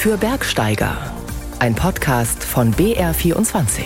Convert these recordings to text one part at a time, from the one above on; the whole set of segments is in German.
für Bergsteiger. Ein Podcast von BR24.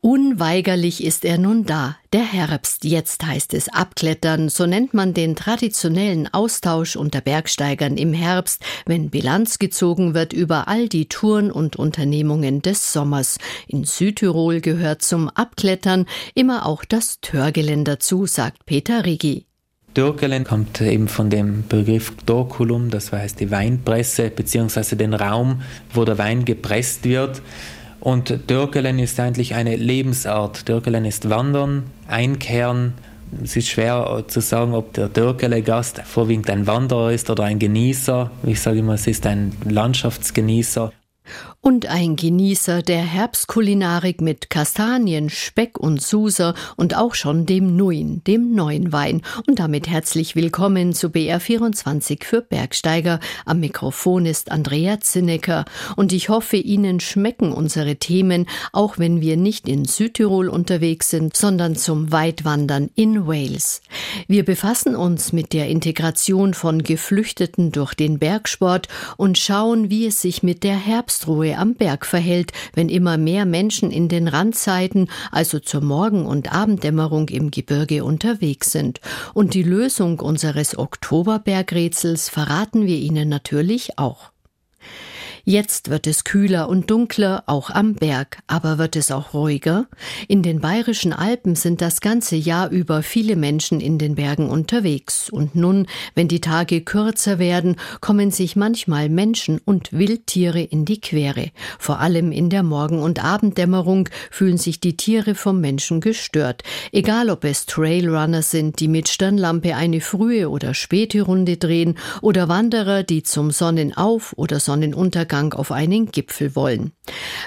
Unweigerlich ist er nun da, der Herbst. Jetzt heißt es abklettern, so nennt man den traditionellen Austausch unter Bergsteigern im Herbst, wenn Bilanz gezogen wird über all die Touren und Unternehmungen des Sommers. In Südtirol gehört zum Abklettern immer auch das Törgelän dazu, sagt Peter Rigi. Dürkelen kommt eben von dem Begriff Dorkulum, das heißt die Weinpresse, beziehungsweise den Raum, wo der Wein gepresst wird. Und Dürkelen ist eigentlich eine Lebensart. Dürkelen ist Wandern, Einkehren. Es ist schwer zu sagen, ob der Dürkele-Gast vorwiegend ein Wanderer ist oder ein Genießer. Ich sage immer, es ist ein Landschaftsgenießer und ein Genießer der Herbstkulinarik mit Kastanien, Speck und Suser und auch schon dem Nuin, dem neuen Wein. Und damit herzlich willkommen zu BR24 für Bergsteiger. Am Mikrofon ist Andrea Zinnecker und ich hoffe, Ihnen schmecken unsere Themen, auch wenn wir nicht in Südtirol unterwegs sind, sondern zum Weitwandern in Wales. Wir befassen uns mit der Integration von Geflüchteten durch den Bergsport und schauen, wie es sich mit der Herbstruhe Ruhe am Berg verhält, wenn immer mehr Menschen in den Randzeiten, also zur Morgen- und Abenddämmerung im Gebirge unterwegs sind. Und die Lösung unseres Oktoberbergrätsels verraten wir Ihnen natürlich auch. Jetzt wird es kühler und dunkler, auch am Berg, aber wird es auch ruhiger? In den bayerischen Alpen sind das ganze Jahr über viele Menschen in den Bergen unterwegs. Und nun, wenn die Tage kürzer werden, kommen sich manchmal Menschen und Wildtiere in die Quere. Vor allem in der Morgen- und Abenddämmerung fühlen sich die Tiere vom Menschen gestört. Egal ob es Trailrunner sind, die mit Stirnlampe eine frühe oder späte Runde drehen, oder Wanderer, die zum Sonnenauf- oder Sonnenuntergang Spaziergang auf einen Gipfel wollen.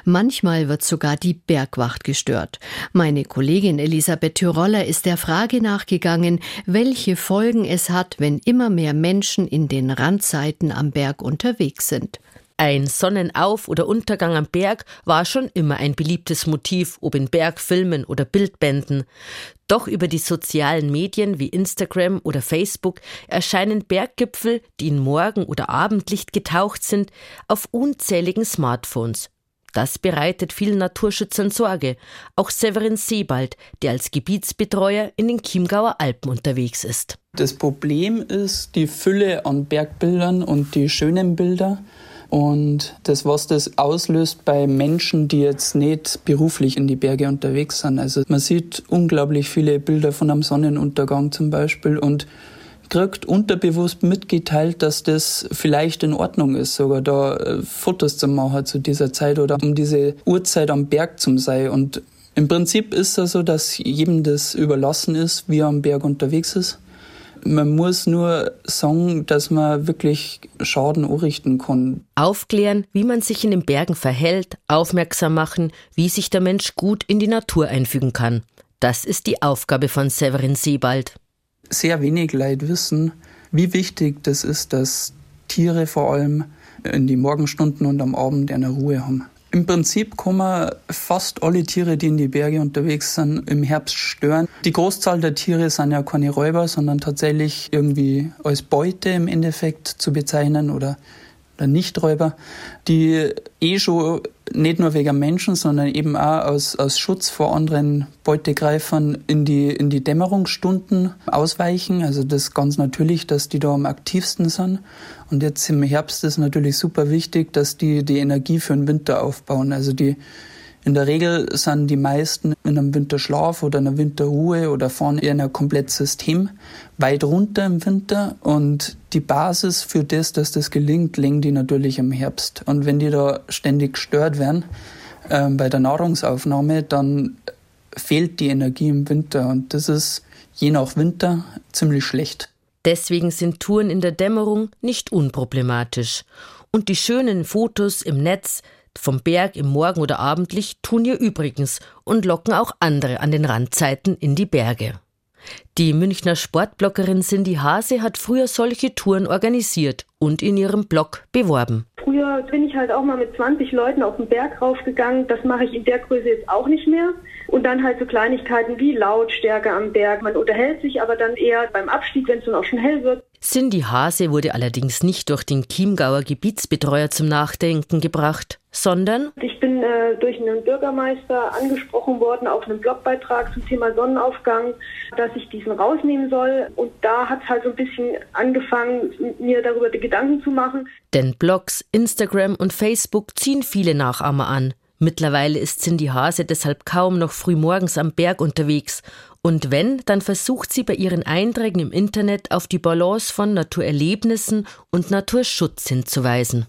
Manchmal wird sogar die Bergwacht gestört. Meine Kollegin Elisabeth Tyroller ist der Frage nachgegangen, welche Folgen es hat, wenn immer mehr Menschen in den Randzeiten am Berg unterwegs sind. Ein Sonnenauf- oder Untergang am Berg war schon immer ein beliebtes Motiv, ob in Bergfilmen oder Bildbänden. Doch über die sozialen Medien wie Instagram oder Facebook erscheinen Berggipfel, die in Morgen- oder Abendlicht getaucht sind, auf unzähligen Smartphones. Das bereitet vielen Naturschützern Sorge. Auch Severin Sebald, der als Gebietsbetreuer in den Chiemgauer Alpen unterwegs ist. Das Problem ist die Fülle an Bergbildern und die schönen Bilder. Und das, was das auslöst bei Menschen, die jetzt nicht beruflich in die Berge unterwegs sind. Also man sieht unglaublich viele Bilder von einem Sonnenuntergang zum Beispiel und kriegt unterbewusst mitgeteilt, dass das vielleicht in Ordnung ist, sogar da äh, Fotos zu machen zu dieser Zeit oder um diese Uhrzeit am Berg zu sein. Und im Prinzip ist es so, dass jedem das überlassen ist, wie er am Berg unterwegs ist. Man muss nur sagen, dass man wirklich Schaden anrichten kann. Aufklären, wie man sich in den Bergen verhält, aufmerksam machen, wie sich der Mensch gut in die Natur einfügen kann. Das ist die Aufgabe von Severin Sebald. Sehr wenig Leute wissen, wie wichtig das ist, dass Tiere vor allem in die Morgenstunden und am Abend eine Ruhe haben. Im Prinzip kann man fast alle Tiere, die in die Berge unterwegs sind, im Herbst stören. Die Großzahl der Tiere sind ja keine Räuber, sondern tatsächlich irgendwie als Beute im Endeffekt zu bezeichnen oder oder Nichträuber, die eh schon nicht nur wegen Menschen, sondern eben auch aus, aus Schutz vor anderen Beutegreifern in die, in die Dämmerungsstunden ausweichen. Also das ist ganz natürlich, dass die da am aktivsten sind. Und jetzt im Herbst ist natürlich super wichtig, dass die die Energie für den Winter aufbauen. Also die in der Regel sind die meisten in einem Winterschlaf oder einer Winterruhe oder fahren eher ein komplettes System weit runter im Winter und die Basis für das, dass das gelingt, legen die natürlich im Herbst. Und wenn die da ständig gestört werden äh, bei der Nahrungsaufnahme, dann fehlt die Energie im Winter und das ist je nach Winter ziemlich schlecht. Deswegen sind Touren in der Dämmerung nicht unproblematisch. Und die schönen Fotos im Netz vom Berg im Morgen- oder Abendlicht tun ihr übrigens und locken auch andere an den Randzeiten in die Berge. Die Münchner Sportbloggerin Cindy Hase hat früher solche Touren organisiert und in ihrem Blog beworben. Früher bin ich halt auch mal mit 20 Leuten auf den Berg raufgegangen. Das mache ich in der Größe jetzt auch nicht mehr. Und dann halt so Kleinigkeiten wie Lautstärke am Berg. Man unterhält sich aber dann eher beim Abstieg, wenn es dann auch schon hell wird. Cindy Hase wurde allerdings nicht durch den Chiemgauer Gebietsbetreuer zum Nachdenken gebracht, sondern ich bin äh, durch einen Bürgermeister angesprochen worden auf einen Blogbeitrag zum Thema Sonnenaufgang, dass ich diesen rausnehmen soll. Und da hat es halt so ein bisschen angefangen, mir darüber Gedanken zu machen. Denn Blogs, Instagram und Facebook ziehen viele Nachahmer an. Mittlerweile ist Cindy Hase deshalb kaum noch früh morgens am Berg unterwegs. Und wenn, dann versucht sie bei ihren Einträgen im Internet auf die Balance von Naturerlebnissen und Naturschutz hinzuweisen.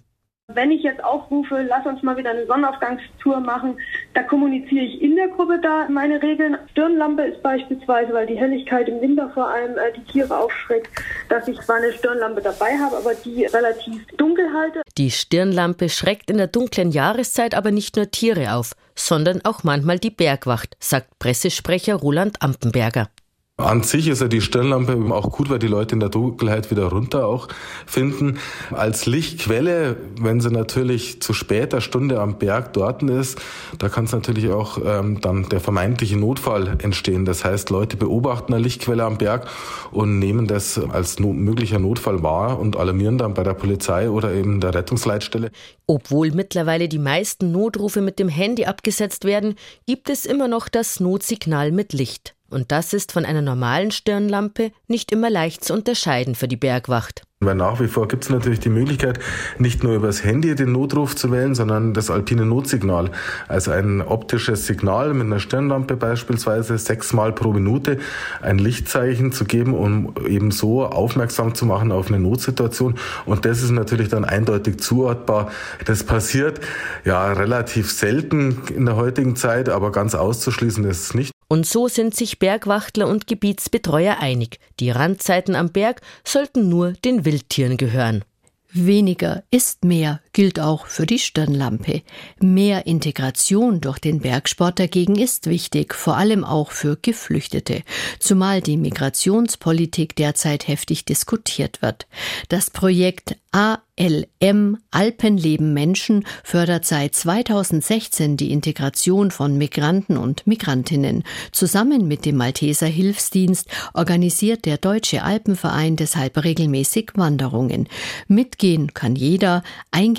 Wenn ich jetzt aufrufe, lass uns mal wieder eine Sonnenaufgangstour machen, da kommuniziere ich in der Gruppe da meine Regeln. Stirnlampe ist beispielsweise, weil die Helligkeit im Winter vor allem äh, die Tiere aufschreckt, dass ich zwar eine Stirnlampe dabei habe, aber die relativ dunkel halte. Die Stirnlampe schreckt in der dunklen Jahreszeit aber nicht nur Tiere auf, sondern auch manchmal die Bergwacht, sagt Pressesprecher Roland Ampenberger. An sich ist ja die Stirnlampe auch gut, weil die Leute in der Dunkelheit wieder runter auch finden. Als Lichtquelle, wenn sie natürlich zu später Stunde am Berg dort ist, da kann es natürlich auch ähm, dann der vermeintliche Notfall entstehen. Das heißt, Leute beobachten eine Lichtquelle am Berg und nehmen das als no möglicher Notfall wahr und alarmieren dann bei der Polizei oder eben der Rettungsleitstelle. Obwohl mittlerweile die meisten Notrufe mit dem Handy abgesetzt werden, gibt es immer noch das Notsignal mit Licht. Und das ist von einer normalen Stirnlampe nicht immer leicht zu unterscheiden für die Bergwacht. Weil nach wie vor gibt es natürlich die Möglichkeit, nicht nur übers Handy den Notruf zu wählen, sondern das alpine Notsignal. Also ein optisches Signal mit einer Stirnlampe beispielsweise sechsmal pro Minute ein Lichtzeichen zu geben, um eben so aufmerksam zu machen auf eine Notsituation. Und das ist natürlich dann eindeutig zuortbar. Das passiert ja relativ selten in der heutigen Zeit, aber ganz auszuschließen ist es nicht. Und so sind sich Bergwachtler und Gebietsbetreuer einig. Die Randzeiten am Berg sollten nur den Wildtieren gehören. Weniger ist mehr gilt auch für die Stirnlampe. Mehr Integration durch den Bergsport dagegen ist wichtig, vor allem auch für Geflüchtete, zumal die Migrationspolitik derzeit heftig diskutiert wird. Das Projekt ALM Alpenleben Menschen fördert seit 2016 die Integration von Migranten und Migrantinnen. Zusammen mit dem Malteser Hilfsdienst organisiert der Deutsche Alpenverein deshalb regelmäßig Wanderungen. Mitgehen kann jeder,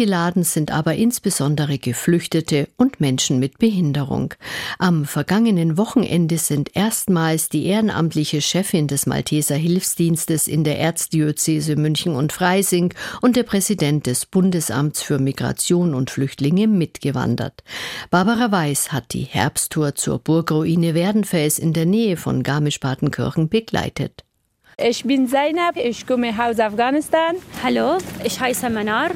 eingeladen sind aber insbesondere Geflüchtete und Menschen mit Behinderung. Am vergangenen Wochenende sind erstmals die ehrenamtliche Chefin des Malteser Hilfsdienstes in der Erzdiözese München und Freising und der Präsident des Bundesamts für Migration und Flüchtlinge mitgewandert. Barbara Weiß hat die Herbsttour zur Burgruine Werdenfels in der Nähe von Garmisch-Partenkirchen begleitet. Ich bin Zainab, ich komme aus Afghanistan. Hallo, ich heiße Manar.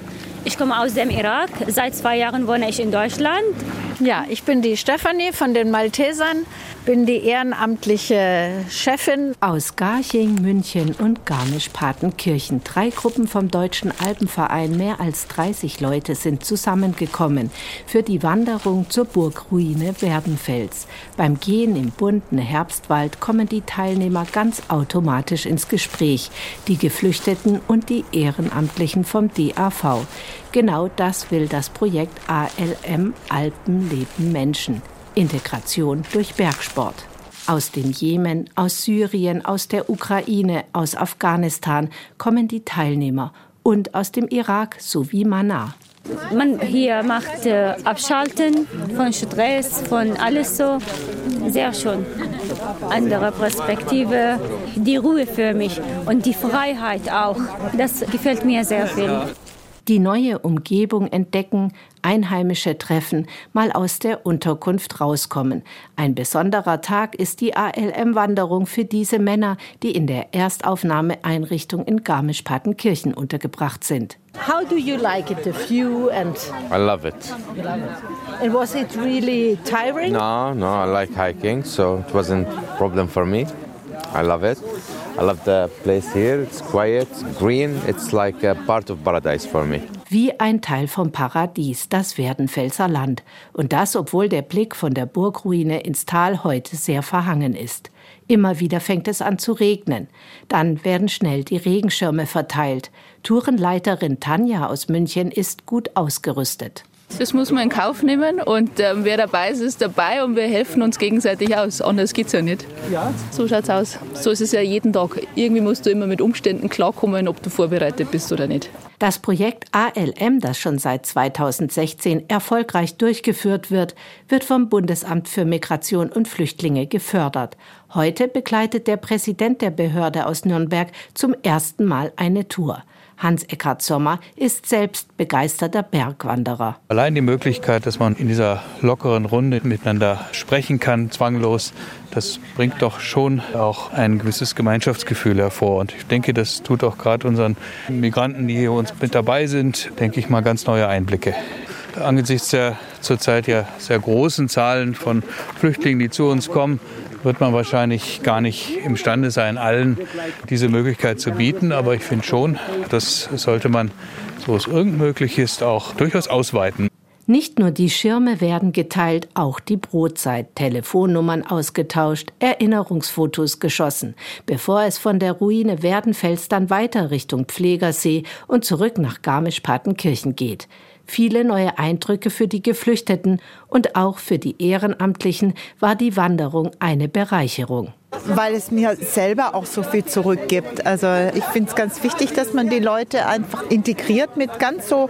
Ich komme aus dem Irak. Seit zwei Jahren wohne ich in Deutschland. Ja, ich bin die Stefanie von den Maltesern, bin die ehrenamtliche Chefin. Aus Garching, München und Garmisch-Partenkirchen. Drei Gruppen vom Deutschen Alpenverein, mehr als 30 Leute sind zusammengekommen für die Wanderung zur Burgruine Werdenfels. Beim Gehen im bunten Herbstwald kommen die Teilnehmer ganz automatisch ins Gespräch. Die Geflüchteten und die Ehrenamtlichen vom DAV. Genau das will das Projekt ALM Alpen leben Menschen. Integration durch Bergsport. Aus dem Jemen, aus Syrien, aus der Ukraine, aus Afghanistan kommen die Teilnehmer und aus dem Irak sowie Mana. Man hier macht äh, Abschalten von Stress, von alles so. Sehr schön. Andere Perspektive, die Ruhe für mich und die Freiheit auch. Das gefällt mir sehr viel die neue Umgebung entdecken, Einheimische treffen, mal aus der Unterkunft rauskommen. Ein besonderer Tag ist die ALM-Wanderung für diese Männer, die in der Erstaufnahmeeinrichtung in Garmisch-Partenkirchen untergebracht sind. How do you like it, the view and? I love it. And was it really tiring? No, no, I like hiking, so it wasn't a problem for me. I love it. I love the place here. It's quiet, green. It's like a part of paradise for me. Wie ein Teil vom Paradies, das Werdenfelser Land. Und das, obwohl der Blick von der Burgruine ins Tal heute sehr verhangen ist. Immer wieder fängt es an zu regnen. Dann werden schnell die Regenschirme verteilt. Tourenleiterin Tanja aus München ist gut ausgerüstet. Das muss man in Kauf nehmen und äh, wer dabei ist, ist dabei und wir helfen uns gegenseitig aus. Anders geht es ja nicht. Ja. So schaut's aus. So ist es ja jeden Tag. Irgendwie musst du immer mit Umständen klarkommen, ob du vorbereitet bist oder nicht. Das Projekt ALM, das schon seit 2016 erfolgreich durchgeführt wird, wird vom Bundesamt für Migration und Flüchtlinge gefördert. Heute begleitet der Präsident der Behörde aus Nürnberg zum ersten Mal eine Tour. Hans-Eckhard Sommer ist selbst begeisterter Bergwanderer. Allein die Möglichkeit, dass man in dieser lockeren Runde miteinander sprechen kann, zwanglos, das bringt doch schon auch ein gewisses Gemeinschaftsgefühl hervor. Und ich denke, das tut auch gerade unseren Migranten, die hier uns mit dabei sind, denke ich mal, ganz neue Einblicke. Angesichts der zurzeit ja sehr großen Zahlen von Flüchtlingen, die zu uns kommen, wird man wahrscheinlich gar nicht imstande sein, allen diese Möglichkeit zu bieten. Aber ich finde schon, das sollte man, so es irgend möglich ist, auch durchaus ausweiten. Nicht nur die Schirme werden geteilt, auch die Brotzeit, Telefonnummern ausgetauscht, Erinnerungsfotos geschossen, bevor es von der Ruine Werdenfels dann weiter Richtung Pflegersee und zurück nach Garmisch-Partenkirchen geht viele neue Eindrücke für die Geflüchteten und auch für die Ehrenamtlichen war die Wanderung eine Bereicherung. Weil es mir selber auch so viel zurückgibt. Also ich finde es ganz wichtig, dass man die Leute einfach integriert mit ganz so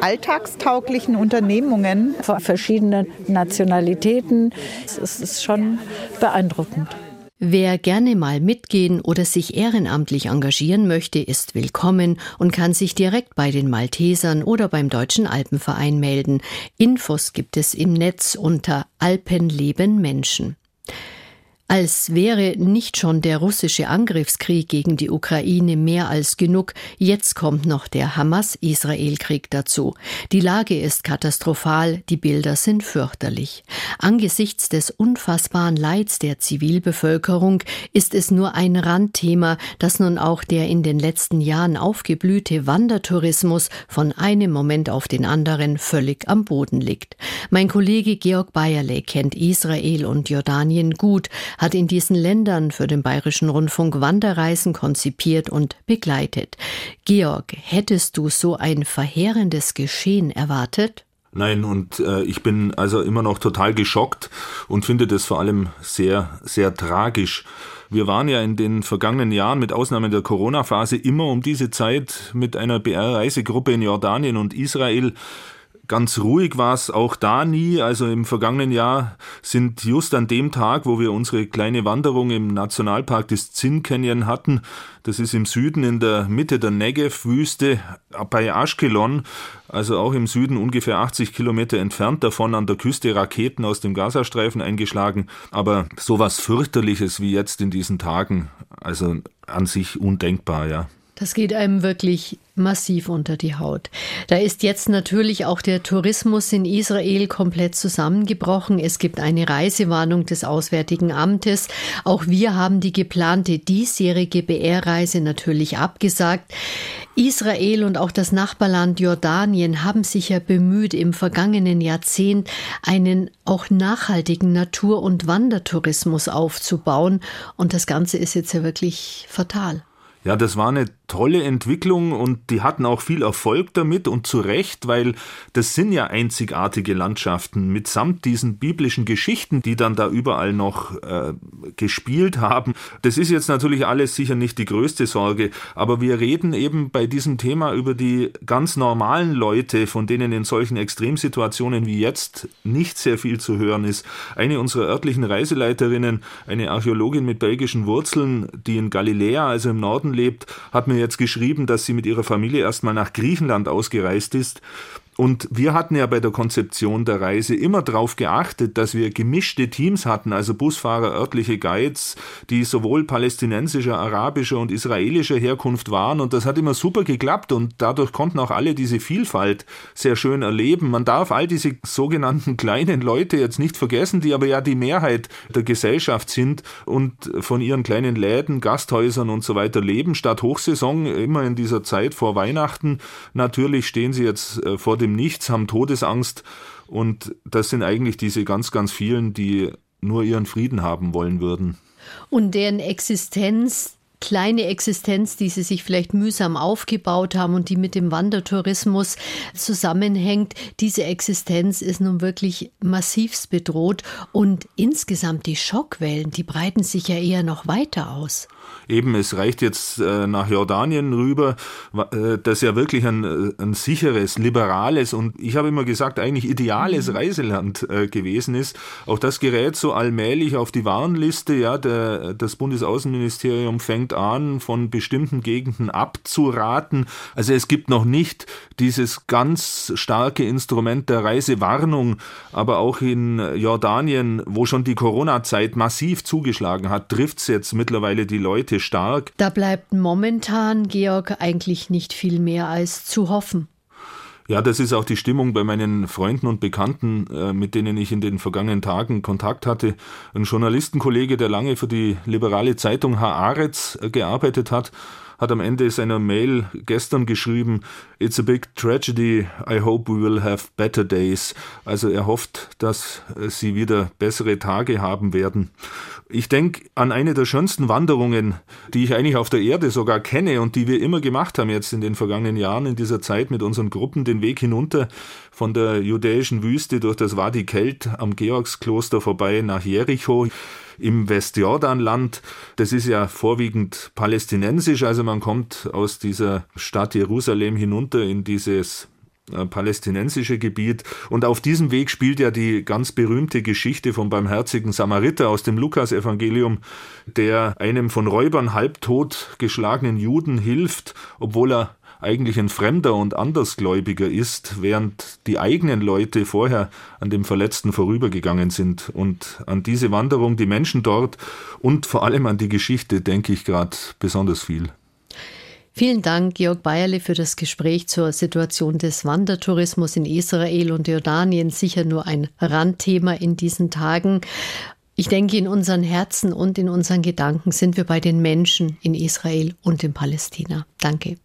alltagstauglichen Unternehmungen. Verschiedene Nationalitäten. Es ist schon beeindruckend. Wer gerne mal mitgehen oder sich ehrenamtlich engagieren möchte, ist willkommen und kann sich direkt bei den Maltesern oder beim Deutschen Alpenverein melden. Infos gibt es im Netz unter Alpenleben Menschen. Als wäre nicht schon der russische Angriffskrieg gegen die Ukraine mehr als genug, jetzt kommt noch der Hamas-Israel-Krieg dazu. Die Lage ist katastrophal, die Bilder sind fürchterlich. Angesichts des unfassbaren Leids der Zivilbevölkerung ist es nur ein Randthema, dass nun auch der in den letzten Jahren aufgeblühte Wandertourismus von einem Moment auf den anderen völlig am Boden liegt. Mein Kollege Georg Bayerle kennt Israel und Jordanien gut, hat in diesen Ländern für den Bayerischen Rundfunk Wanderreisen konzipiert und begleitet. Georg, hättest du so ein verheerendes Geschehen erwartet? Nein, und äh, ich bin also immer noch total geschockt und finde das vor allem sehr, sehr tragisch. Wir waren ja in den vergangenen Jahren mit Ausnahme der Corona-Phase immer um diese Zeit mit einer BR-Reisegruppe in Jordanien und Israel Ganz ruhig war es auch da nie. Also im vergangenen Jahr sind just an dem Tag, wo wir unsere kleine Wanderung im Nationalpark des Zin Canyon hatten, das ist im Süden in der Mitte der Negev-Wüste bei Ashkelon, also auch im Süden ungefähr 80 Kilometer entfernt davon an der Küste Raketen aus dem Gazastreifen eingeschlagen. Aber sowas fürchterliches wie jetzt in diesen Tagen, also an sich undenkbar, ja. Das geht einem wirklich massiv unter die Haut. Da ist jetzt natürlich auch der Tourismus in Israel komplett zusammengebrochen. Es gibt eine Reisewarnung des Auswärtigen Amtes. Auch wir haben die geplante diesjährige BR-Reise natürlich abgesagt. Israel und auch das Nachbarland Jordanien haben sich ja bemüht, im vergangenen Jahrzehnt einen auch nachhaltigen Natur- und Wandertourismus aufzubauen. Und das Ganze ist jetzt ja wirklich fatal. Ja, das war eine tolle Entwicklung und die hatten auch viel Erfolg damit und zu Recht, weil das sind ja einzigartige Landschaften mitsamt diesen biblischen Geschichten, die dann da überall noch äh, gespielt haben. Das ist jetzt natürlich alles sicher nicht die größte Sorge, aber wir reden eben bei diesem Thema über die ganz normalen Leute, von denen in solchen Extremsituationen wie jetzt nicht sehr viel zu hören ist. Eine unserer örtlichen Reiseleiterinnen, eine Archäologin mit belgischen Wurzeln, die in Galiläa, also im Norden lebt, hat mir jetzt geschrieben, dass sie mit ihrer Familie erstmal nach Griechenland ausgereist ist und wir hatten ja bei der Konzeption der Reise immer darauf geachtet, dass wir gemischte Teams hatten, also Busfahrer, örtliche Guides, die sowohl palästinensischer, arabischer und israelischer Herkunft waren. Und das hat immer super geklappt und dadurch konnten auch alle diese Vielfalt sehr schön erleben. Man darf all diese sogenannten kleinen Leute jetzt nicht vergessen, die aber ja die Mehrheit der Gesellschaft sind und von ihren kleinen Läden, Gasthäusern und so weiter leben. Statt Hochsaison, immer in dieser Zeit vor Weihnachten, natürlich stehen sie jetzt äh, vor dem dem Nichts, haben Todesangst. Und das sind eigentlich diese ganz, ganz vielen, die nur ihren Frieden haben wollen würden. Und deren Existenz kleine Existenz, die sie sich vielleicht mühsam aufgebaut haben und die mit dem Wandertourismus zusammenhängt, diese Existenz ist nun wirklich massivst bedroht. Und insgesamt die Schockwellen, die breiten sich ja eher noch weiter aus eben, es reicht jetzt äh, nach Jordanien rüber, äh, das ja wirklich ein, äh, ein sicheres, liberales und ich habe immer gesagt, eigentlich ideales mhm. Reiseland äh, gewesen ist. Auch das gerät so allmählich auf die Warnliste. Ja, der, das Bundesaußenministerium fängt an, von bestimmten Gegenden abzuraten. Also es gibt noch nicht dieses ganz starke Instrument der Reisewarnung, aber auch in Jordanien, wo schon die Corona-Zeit massiv zugeschlagen hat, trifft es jetzt mittlerweile die Leute stark. Da bleibt momentan, Georg, eigentlich nicht viel mehr als zu hoffen. Ja, das ist auch die Stimmung bei meinen Freunden und Bekannten, äh, mit denen ich in den vergangenen Tagen Kontakt hatte. Ein Journalistenkollege, der lange für die liberale Zeitung Haaretz äh, gearbeitet hat, hat am Ende seiner Mail gestern geschrieben, It's a big tragedy, I hope we will have better days. Also er hofft, dass äh, sie wieder bessere Tage haben werden. Ich denke an eine der schönsten Wanderungen, die ich eigentlich auf der Erde sogar kenne und die wir immer gemacht haben jetzt in den vergangenen Jahren in dieser Zeit mit unseren Gruppen, den Weg hinunter von der judäischen Wüste durch das Wadi Kelt am Georgskloster vorbei nach Jericho im Westjordanland. Das ist ja vorwiegend palästinensisch, also man kommt aus dieser Stadt Jerusalem hinunter in dieses äh, palästinensische Gebiet. Und auf diesem Weg spielt ja die ganz berühmte Geschichte vom barmherzigen Samariter aus dem Lukasevangelium, der einem von Räubern halbtot geschlagenen Juden hilft, obwohl er eigentlich ein Fremder und Andersgläubiger ist, während die eigenen Leute vorher an dem Verletzten vorübergegangen sind. Und an diese Wanderung, die Menschen dort und vor allem an die Geschichte denke ich gerade besonders viel. Vielen Dank, Georg Bayerle, für das Gespräch zur Situation des Wandertourismus in Israel und Jordanien. Sicher nur ein Randthema in diesen Tagen. Ich denke, in unseren Herzen und in unseren Gedanken sind wir bei den Menschen in Israel und in Palästina. Danke.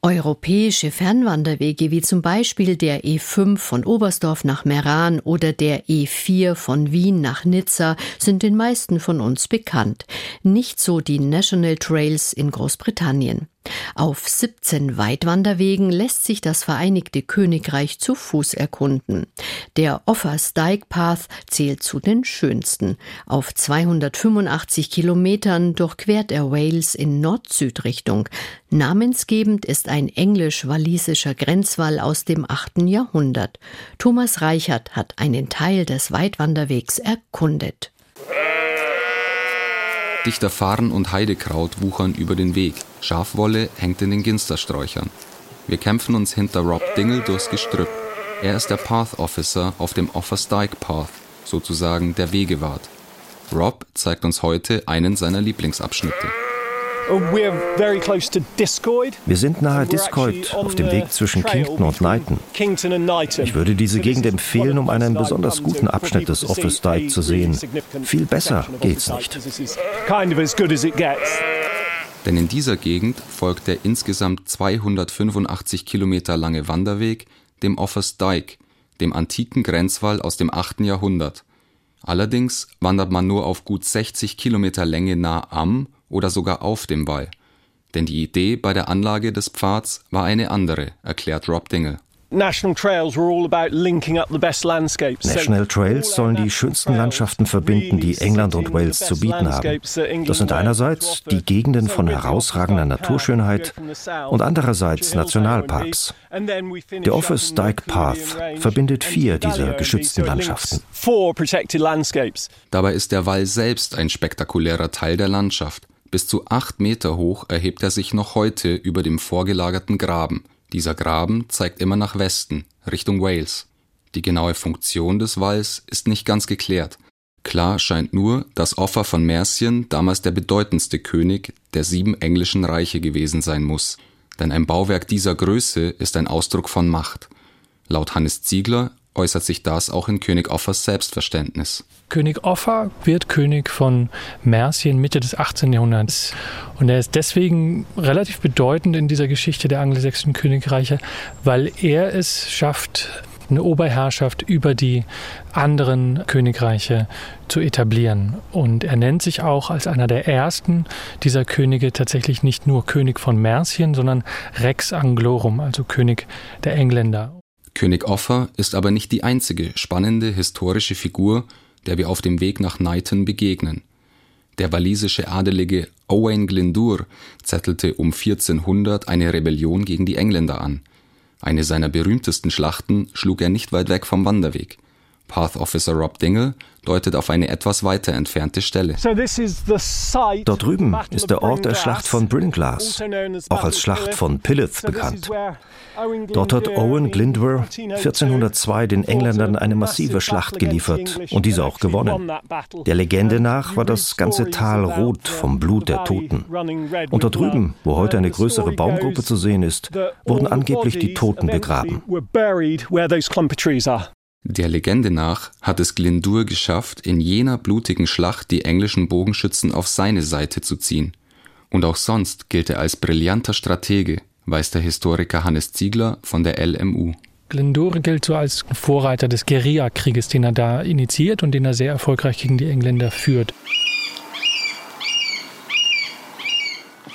Europäische Fernwanderwege wie zum Beispiel der E5 von Oberstdorf nach Meran oder der E4 von Wien nach Nizza sind den meisten von uns bekannt. Nicht so die National Trails in Großbritannien. Auf 17 Weitwanderwegen lässt sich das Vereinigte Königreich zu Fuß erkunden. Der Offers Dyke Path zählt zu den schönsten. Auf 285 Kilometern durchquert er Wales in Nord-Süd-Richtung. Namensgebend ist ein englisch-walisischer Grenzwall aus dem 8. Jahrhundert. Thomas Reichert hat einen Teil des Weitwanderwegs erkundet. Dichter Farn und Heidekraut wuchern über den Weg. Schafwolle hängt in den Ginstersträuchern. Wir kämpfen uns hinter Rob Dingle durchs Gestrüpp. Er ist der Path Officer auf dem Offersdyke Path, sozusagen der Wegewart. Rob zeigt uns heute einen seiner Lieblingsabschnitte. Wir sind nahe Discoid auf dem Weg zwischen Kington und Knighton. Ich würde diese Gegend empfehlen, um einen besonders guten Abschnitt des Office Dyke zu sehen. Viel besser geht's nicht. Denn in dieser Gegend folgt der insgesamt 285 Kilometer lange Wanderweg dem Office Dyke, dem antiken Grenzwall aus dem 8. Jahrhundert. Allerdings wandert man nur auf gut 60 Kilometer Länge nah am oder sogar auf dem Wall. Denn die Idee bei der Anlage des Pfads war eine andere, erklärt Rob Dingle. National Trails sollen die schönsten Landschaften verbinden, die England und Wales zu bieten haben. Das sind einerseits die Gegenden von herausragender Naturschönheit und andererseits Nationalparks. Der Office Dyke Path verbindet vier dieser geschützten Landschaften. Dabei ist der Wall selbst ein spektakulärer Teil der Landschaft. Bis zu acht Meter hoch erhebt er sich noch heute über dem vorgelagerten Graben. Dieser Graben zeigt immer nach Westen, Richtung Wales. Die genaue Funktion des Walls ist nicht ganz geklärt. Klar scheint nur, dass Offa von Mercien damals der bedeutendste König der sieben englischen Reiche gewesen sein muss. Denn ein Bauwerk dieser Größe ist ein Ausdruck von Macht. Laut Hannes Ziegler äußert sich das auch in König Offers Selbstverständnis. König Offa wird König von Mercien Mitte des 18. Jahrhunderts. Und er ist deswegen relativ bedeutend in dieser Geschichte der angelsächsischen Königreiche, weil er es schafft, eine Oberherrschaft über die anderen Königreiche zu etablieren. Und er nennt sich auch als einer der ersten dieser Könige tatsächlich nicht nur König von Mercien, sondern Rex Anglorum, also König der Engländer. König Offa ist aber nicht die einzige spannende historische Figur, der wir auf dem Weg nach Knighton begegnen. Der walisische Adelige Owain Glyndŵr zettelte um 1400 eine Rebellion gegen die Engländer an. Eine seiner berühmtesten Schlachten schlug er nicht weit weg vom Wanderweg. Path Officer Rob Dingle deutet auf eine etwas weiter entfernte Stelle. Dort drüben ist der Ort der Schlacht von Brynglas, auch als Schlacht von Pillith bekannt. Dort hat Owen Glyndwr 1402 den Engländern eine massive Schlacht geliefert und diese auch gewonnen. Der Legende nach war das ganze Tal rot vom Blut der Toten. Und dort drüben, wo heute eine größere Baumgruppe zu sehen ist, wurden angeblich die Toten begraben. Der Legende nach hat es Glyndŵr geschafft, in jener blutigen Schlacht die englischen Bogenschützen auf seine Seite zu ziehen. Und auch sonst gilt er als brillanter Stratege, weiß der Historiker Hannes Ziegler von der LMU. Glyndŵr gilt so als Vorreiter des Guerillakrieges, den er da initiiert und den er sehr erfolgreich gegen die Engländer führt.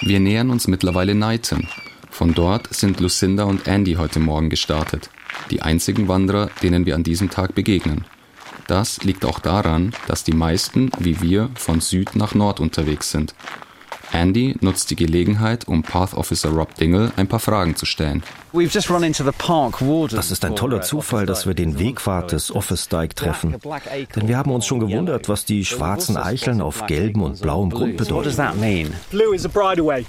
Wir nähern uns mittlerweile Knighton. Von dort sind Lucinda und Andy heute Morgen gestartet die einzigen Wanderer, denen wir an diesem Tag begegnen. Das liegt auch daran, dass die meisten, wie wir, von Süd nach Nord unterwegs sind. Andy nutzt die Gelegenheit, um Path Officer Rob Dingle ein paar Fragen zu stellen. Das ist ein toller Zufall, dass wir den Wegwart des Office Dyke treffen. Denn wir haben uns schon gewundert, was die schwarzen Eicheln auf gelbem und blauem Grund bedeuten.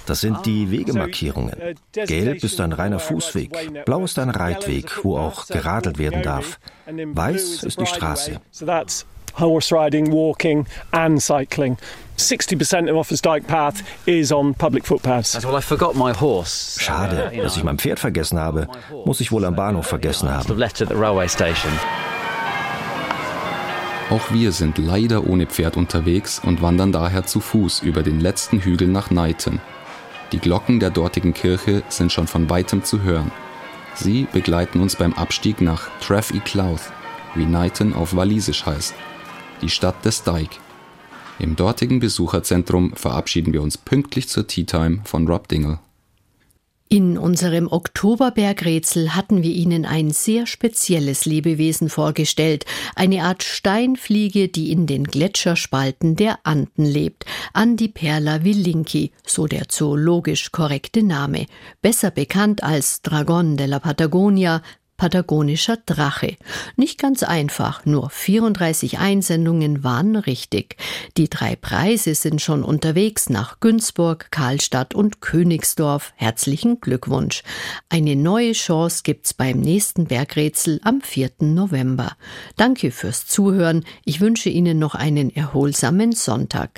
Das sind die Wegemarkierungen. Gelb ist ein reiner Fußweg, blau ist ein Reitweg, wo auch geradelt werden darf. Weiß ist die Straße horse riding, walking, and cycling. 60% of Office Dyke Path is on public footpaths. Well, I forgot my horse. Schade, dass ich mein Pferd vergessen habe. Muss ich wohl am Bahnhof vergessen haben. Auch wir sind leider ohne Pferd unterwegs und wandern daher zu Fuß über den letzten Hügel nach Knighton. Die Glocken der dortigen Kirche sind schon von weitem zu hören. Sie begleiten uns beim Abstieg nach Treff y Clouth, wie Knighton auf Walisisch heißt die Stadt des Dyke. Im dortigen Besucherzentrum verabschieden wir uns pünktlich zur Tea Time von Rob Dingle. In unserem Oktoberbergrätsel hatten wir Ihnen ein sehr spezielles Lebewesen vorgestellt, eine Art Steinfliege, die in den Gletscherspalten der Anden lebt, Andiperla vilinki, so der zoologisch korrekte Name, besser bekannt als Dragon de la Patagonia, Patagonischer Drache. Nicht ganz einfach, nur 34 Einsendungen waren richtig. Die drei Preise sind schon unterwegs nach Günzburg, Karlstadt und Königsdorf. Herzlichen Glückwunsch. Eine neue Chance gibt's beim nächsten Bergrätsel am 4. November. Danke fürs Zuhören. Ich wünsche Ihnen noch einen erholsamen Sonntag.